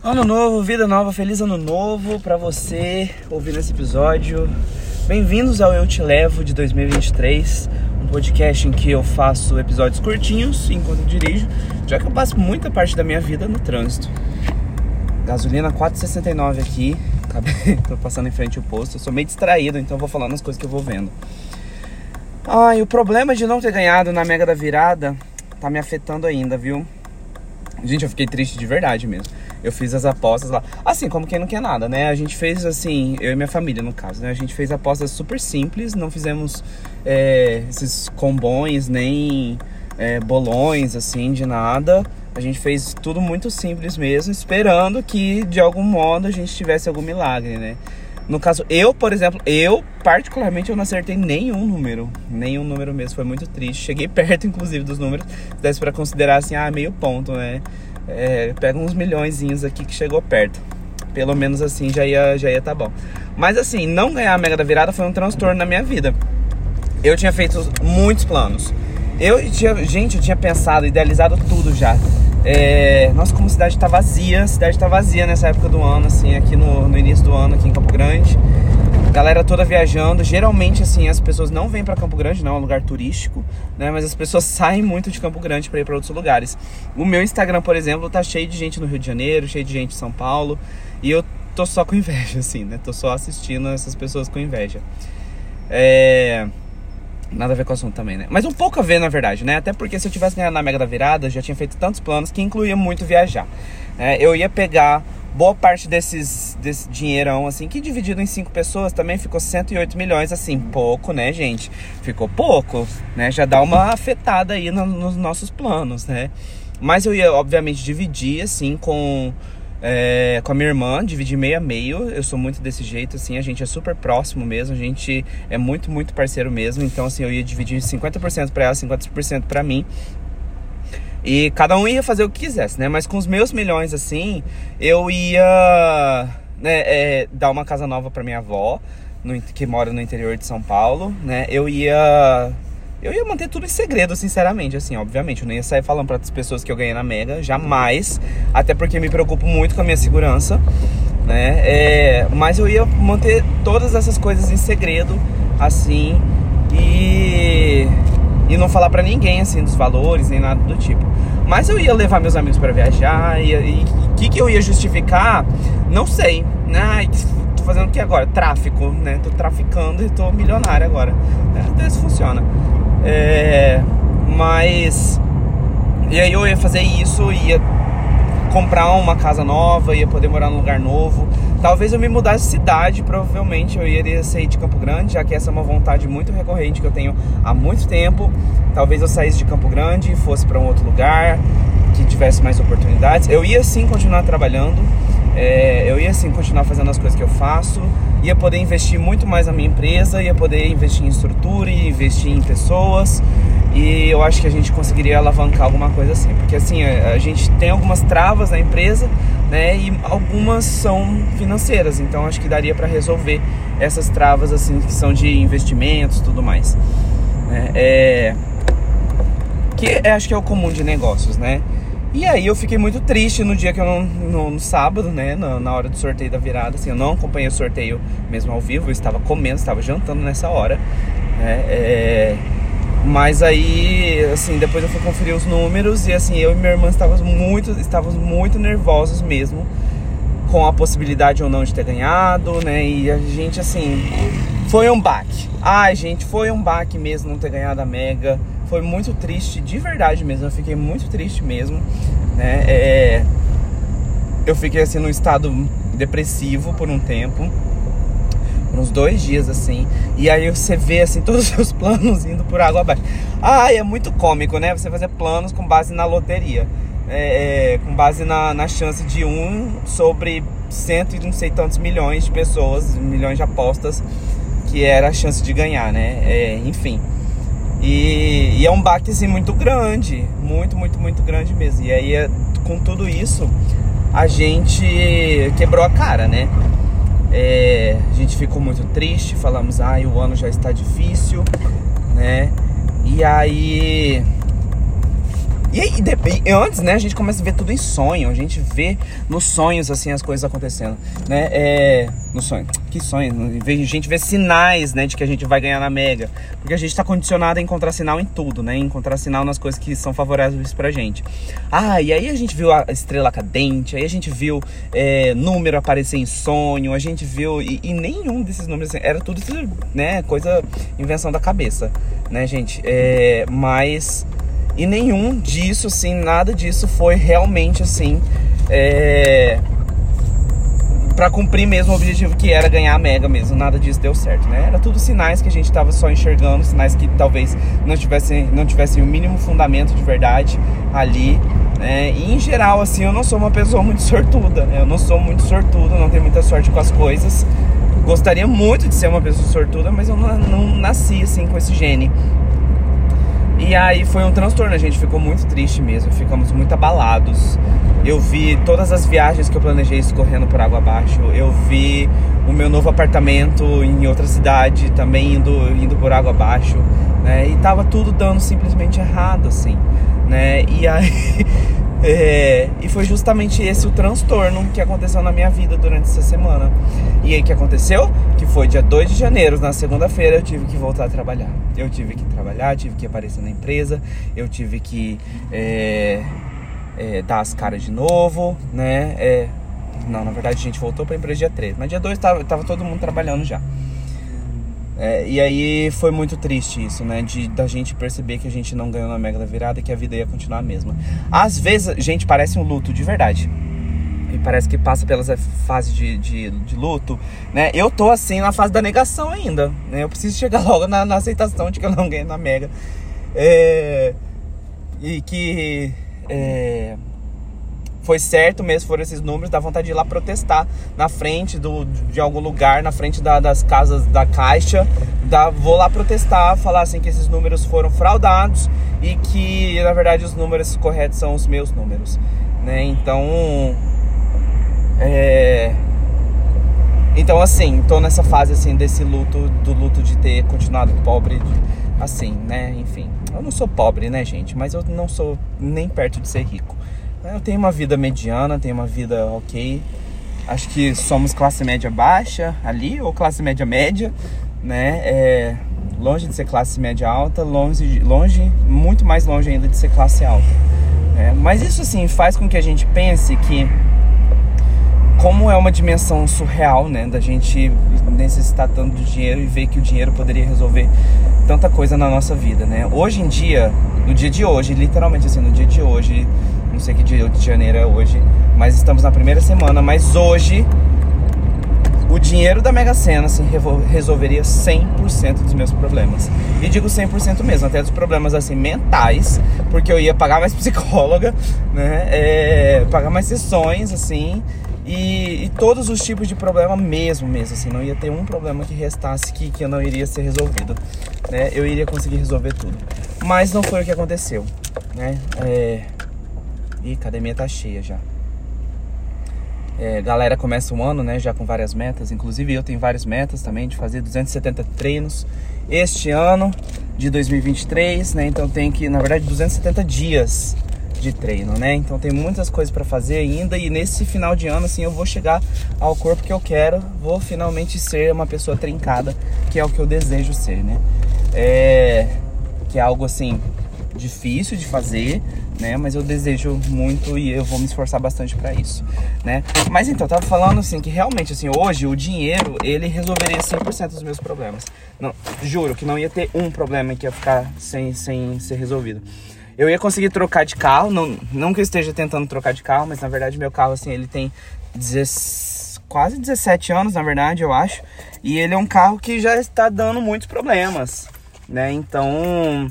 Ano novo, vida nova, feliz ano novo para você ouvindo esse episódio. Bem-vindos ao Eu Te Levo de 2023, um podcast em que eu faço episódios curtinhos enquanto dirijo, já que eu passo muita parte da minha vida no trânsito. Gasolina 4,69 aqui, tô passando em frente ao posto, eu sou meio distraído, então vou falando as coisas que eu vou vendo. E o problema de não ter ganhado na Mega da Virada tá me afetando ainda, viu? Gente, eu fiquei triste de verdade mesmo. Eu fiz as apostas lá. Assim, como quem não quer nada, né? A gente fez assim, eu e minha família, no caso, né? A gente fez apostas super simples, não fizemos é, esses combões, nem é, bolões, assim, de nada. A gente fez tudo muito simples mesmo, esperando que de algum modo a gente tivesse algum milagre, né? No caso, eu, por exemplo, eu particularmente eu não acertei nenhum número. Nenhum número mesmo, foi muito triste. Cheguei perto, inclusive, dos números. Desse para considerar assim, ah, meio ponto, né? É, pega uns milhões aqui que chegou perto. Pelo menos assim já ia, já ia tá bom. Mas assim, não ganhar a Mega da Virada foi um transtorno na minha vida. Eu tinha feito muitos planos. Eu tinha, gente, eu tinha pensado, idealizado tudo já. É, nossa, como a cidade tá vazia, a cidade tá vazia nessa época do ano, assim, aqui no, no início do ano, aqui em Campo Grande. Galera toda viajando. Geralmente, assim, as pessoas não vêm para Campo Grande, não, é um lugar turístico, né? Mas as pessoas saem muito de Campo Grande para ir para outros lugares. O meu Instagram, por exemplo, tá cheio de gente no Rio de Janeiro, cheio de gente em São Paulo. E eu tô só com inveja, assim, né? Tô só assistindo essas pessoas com inveja. É. Nada a ver com o assunto também, né? Mas um pouco a ver, na verdade, né? Até porque se eu tivesse ganhado na Mega da Virada, já tinha feito tantos planos que incluía muito viajar. É, eu ia pegar boa parte desses, desse dinheirão, assim, que dividido em cinco pessoas também ficou 108 milhões, assim, pouco, né, gente? Ficou pouco, né? Já dá uma afetada aí no, nos nossos planos, né? Mas eu ia, obviamente, dividir, assim, com é, com a minha irmã, dividi meio a meio. Eu sou muito desse jeito, assim, a gente é super próximo mesmo, a gente é muito, muito parceiro mesmo. Então, assim, eu ia dividir 50% para ela, 50% para mim. E cada um ia fazer o que quisesse, né? Mas com os meus milhões, assim, eu ia né, é, dar uma casa nova para minha avó, no, que mora no interior de São Paulo, né? Eu ia eu ia manter tudo em segredo, sinceramente, assim, obviamente. Eu não ia sair falando para as pessoas que eu ganhei na Mega, jamais. Até porque me preocupo muito com a minha segurança, né? É, mas eu ia manter todas essas coisas em segredo, assim, e, e não falar para ninguém, assim, dos valores, nem nada do tipo. Mas eu ia levar meus amigos para viajar, e o que, que eu ia justificar, não sei, né? Tô fazendo o que agora? Tráfico, né? Tô traficando e tô milionário agora. É, até isso funciona. É, mas. E aí eu ia fazer isso, ia comprar uma casa nova, ia poder morar num lugar novo. Talvez eu me mudasse de cidade, provavelmente eu iria sair de Campo Grande, já que essa é uma vontade muito recorrente que eu tenho há muito tempo. Talvez eu saísse de Campo Grande e fosse para um outro lugar que tivesse mais oportunidades. Eu ia sim continuar trabalhando, é, eu ia sim continuar fazendo as coisas que eu faço, ia poder investir muito mais na minha empresa, ia poder investir em estrutura, ia investir em pessoas e eu acho que a gente conseguiria alavancar alguma coisa assim, porque assim a, a gente tem algumas travas na empresa, né, e algumas são financeiras, então acho que daria para resolver essas travas assim que são de investimentos, tudo mais, né? é, que é, acho que é o comum de negócios, né? E aí eu fiquei muito triste no dia que eu não. No, no sábado, né? Na, na, hora do sorteio da virada. Assim, eu não acompanhei o sorteio mesmo ao vivo, eu estava comendo, estava jantando nessa hora. Né? É, mas aí, assim, depois eu fui conferir os números e assim, eu e minha irmã estávamos muito, estávamos muito nervosos mesmo com a possibilidade ou não de ter ganhado, né? E a gente assim, foi um baque. Ai, gente, foi um baque mesmo não ter ganhado a Mega foi muito triste, de verdade mesmo. Eu fiquei muito triste mesmo, né? É, eu fiquei assim num estado depressivo por um tempo, por uns dois dias assim. E aí você vê assim todos os seus planos indo por água abaixo. Ah, é muito cômico, né? Você fazer planos com base na loteria. É, é, com base na, na chance de um sobre cento e não sei tantos milhões de pessoas, milhões de apostas, que era a chance de ganhar, né? É, enfim. E, e, é um baque assim, muito grande, muito, muito, muito grande mesmo. E aí, é, com tudo isso, a gente quebrou a cara, né? É, a gente ficou muito triste, falamos, ai, o ano já está difícil, né? E aí. E aí, antes, né, a gente começa a ver tudo em sonho, a gente vê nos sonhos, assim, as coisas acontecendo, né, é... No sonho, que sonho, a gente vê sinais, né, de que a gente vai ganhar na Mega, porque a gente tá condicionado a encontrar sinal em tudo, né, encontrar sinal nas coisas que são favoráveis pra gente. Ah, e aí a gente viu a estrela cadente, aí a gente viu é, número aparecer em sonho, a gente viu, e, e nenhum desses números, assim, era tudo, né, coisa, invenção da cabeça, né, gente, é, mas e nenhum disso, assim, nada disso foi realmente assim. É, para cumprir mesmo o objetivo que era ganhar a Mega mesmo. Nada disso deu certo, né? Era tudo sinais que a gente tava só enxergando, sinais que talvez não tivessem, não tivessem o mínimo fundamento de verdade ali. Né? E em geral, assim, eu não sou uma pessoa muito sortuda. Né? Eu não sou muito sortuda, não tenho muita sorte com as coisas. Gostaria muito de ser uma pessoa sortuda, mas eu não, não nasci assim com esse gene. E aí foi um transtorno, a gente ficou muito triste mesmo, ficamos muito abalados. Eu vi todas as viagens que eu planejei escorrendo por água abaixo. Eu vi o meu novo apartamento em outra cidade também indo, indo por água abaixo, né? E tava tudo dando simplesmente errado, assim, né? E aí É, e foi justamente esse o transtorno que aconteceu na minha vida durante essa semana. E aí que aconteceu? Que foi dia 2 de janeiro, na segunda-feira, eu tive que voltar a trabalhar. Eu tive que trabalhar, tive que aparecer na empresa, eu tive que é, é, dar as caras de novo, né? É, não, na verdade a gente voltou pra empresa dia 3, mas dia 2 tava, tava todo mundo trabalhando já. É, e aí foi muito triste isso, né? De da gente perceber que a gente não ganhou na Mega da Virada e que a vida ia continuar a mesma. Às vezes, gente, parece um luto de verdade. E parece que passa pelas fases de, de, de, luto, né? Eu tô assim na fase da negação ainda, né? Eu preciso chegar logo na, na aceitação de que eu não ganhei na Mega. É, e que é, foi certo mesmo, foram esses números, dá vontade de ir lá protestar na frente do, de algum lugar, na frente da, das casas da Caixa. Dá, vou lá protestar, falar assim que esses números foram fraudados e que na verdade os números corretos são os meus números, né? Então, é... Então assim, tô nessa fase assim desse luto, do luto de ter continuado pobre, assim, né? Enfim, eu não sou pobre, né, gente? Mas eu não sou nem perto de ser rico. Eu tenho uma vida mediana, tenho uma vida ok. Acho que somos classe média baixa ali, ou classe média média, né? É, longe de ser classe média alta, longe, longe, muito mais longe ainda de ser classe alta. É, mas isso assim faz com que a gente pense que como é uma dimensão surreal, né, da gente necessitar tanto de dinheiro e ver que o dinheiro poderia resolver tanta coisa na nossa vida, né? Hoje em dia, no dia de hoje, literalmente assim, no dia de hoje, não sei que dia de janeiro é hoje, mas estamos na primeira semana. Mas hoje, o dinheiro da Mega Sena assim, resolveria 100% dos meus problemas. E digo 100% mesmo, até dos problemas assim mentais, porque eu ia pagar mais psicóloga, né? É, pagar mais sessões, assim. E, e, todos os tipos de problema mesmo, mesmo, assim, não ia ter um problema que restasse que, que não iria ser resolvido, né? Eu iria conseguir resolver tudo. Mas não foi o que aconteceu, né? É, a academia tá cheia já. É, galera começa o ano, né, já com várias metas. Inclusive eu tenho várias metas também de fazer 270 treinos este ano de 2023, né? Então tem que, na verdade, 270 dias de treino, né? Então tem muitas coisas para fazer ainda e nesse final de ano assim eu vou chegar ao corpo que eu quero, vou finalmente ser uma pessoa trincada, que é o que eu desejo ser, né? É que é algo assim difícil de fazer, né? Mas eu desejo muito e eu vou me esforçar bastante para isso, né? Mas então, eu tava falando assim que realmente assim, hoje o dinheiro, ele resolveria 100% dos meus problemas. Não, juro que não ia ter um problema que ia ficar sem sem ser resolvido. Eu ia conseguir trocar de carro, não, não que eu esteja tentando trocar de carro, mas na verdade meu carro assim, ele tem 10, quase 17 anos, na verdade, eu acho. E ele é um carro que já está dando muitos problemas, né? Então,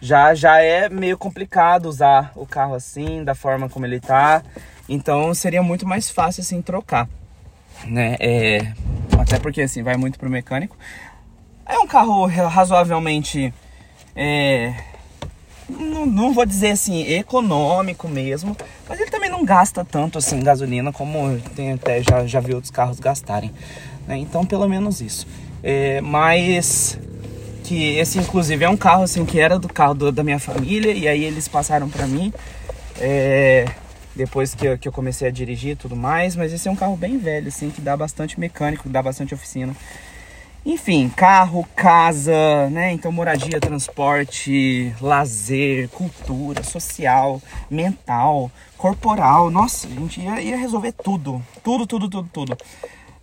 já já é meio complicado usar o carro assim, da forma como ele tá. Então seria muito mais fácil assim trocar, né? É, até porque assim vai muito pro mecânico. É um carro razoavelmente é, não, não, vou dizer assim econômico mesmo, mas ele também não gasta tanto assim gasolina como tem até já já vi outros carros gastarem, né? Então pelo menos isso. É, mas que esse inclusive é um carro assim que era do carro do, da minha família e aí eles passaram para mim é, depois que eu, que eu comecei a dirigir e tudo mais, mas esse é um carro bem velho assim que dá bastante mecânico, dá bastante oficina. Enfim, carro, casa, né? Então moradia, transporte, lazer, cultura, social, mental, corporal. Nossa, gente ia, ia resolver tudo, tudo, tudo, tudo, tudo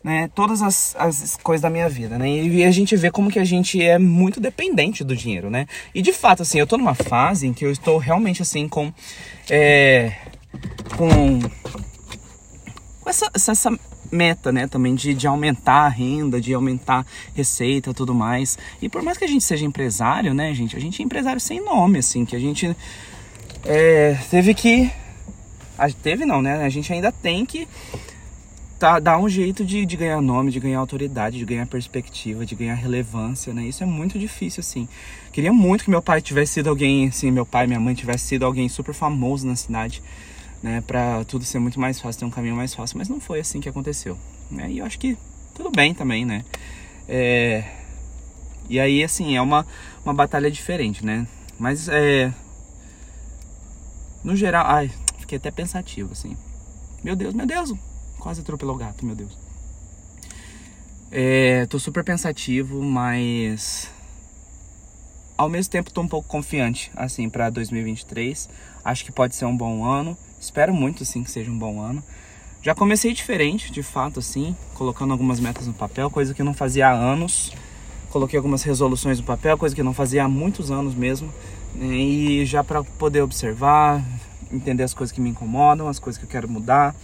né, todas as, as coisas da minha vida, né? E a gente vê como que a gente é muito dependente do dinheiro, né? E de fato, assim, eu tô numa fase em que eu estou realmente assim com é, com, com essa, essa meta, né, também de, de aumentar a renda, de aumentar receita, tudo mais. E por mais que a gente seja empresário, né, gente, a gente é empresário sem nome, assim, que a gente é, teve que teve não, né? A gente ainda tem que tá, dá um jeito de, de ganhar nome, de ganhar autoridade, de ganhar perspectiva, de ganhar relevância, né? Isso é muito difícil, assim. Queria muito que meu pai tivesse sido alguém, assim, meu pai minha mãe tivesse sido alguém super famoso na cidade, né? Pra tudo ser muito mais fácil, ter um caminho mais fácil, mas não foi assim que aconteceu, né? E eu acho que tudo bem também, né? É... E aí, assim, é uma, uma batalha diferente, né? Mas, é... No geral, ai, fiquei até pensativo, assim. Meu Deus, meu Deus, Quase atropelou o gato, meu Deus. É, tô super pensativo, mas ao mesmo tempo tô um pouco confiante, assim, para 2023. Acho que pode ser um bom ano. Espero muito, assim, que seja um bom ano. Já comecei diferente, de fato, assim, colocando algumas metas no papel, coisa que eu não fazia há anos. Coloquei algumas resoluções no papel, coisa que eu não fazia há muitos anos mesmo. E já para poder observar, entender as coisas que me incomodam, as coisas que eu quero mudar.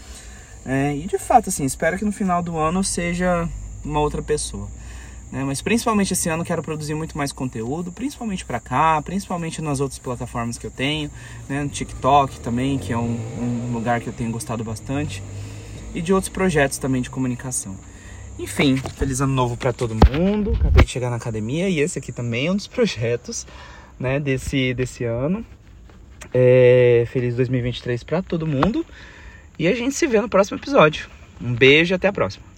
É, e de fato, assim, espero que no final do ano seja uma outra pessoa. Né? Mas principalmente esse ano quero produzir muito mais conteúdo, principalmente para cá, principalmente nas outras plataformas que eu tenho, né? no TikTok também, que é um, um lugar que eu tenho gostado bastante, e de outros projetos também de comunicação. Enfim, feliz ano novo para todo mundo. Acabei de chegar na academia e esse aqui também é um dos projetos né, desse, desse ano. É, feliz 2023 para todo mundo. E a gente se vê no próximo episódio. Um beijo e até a próxima.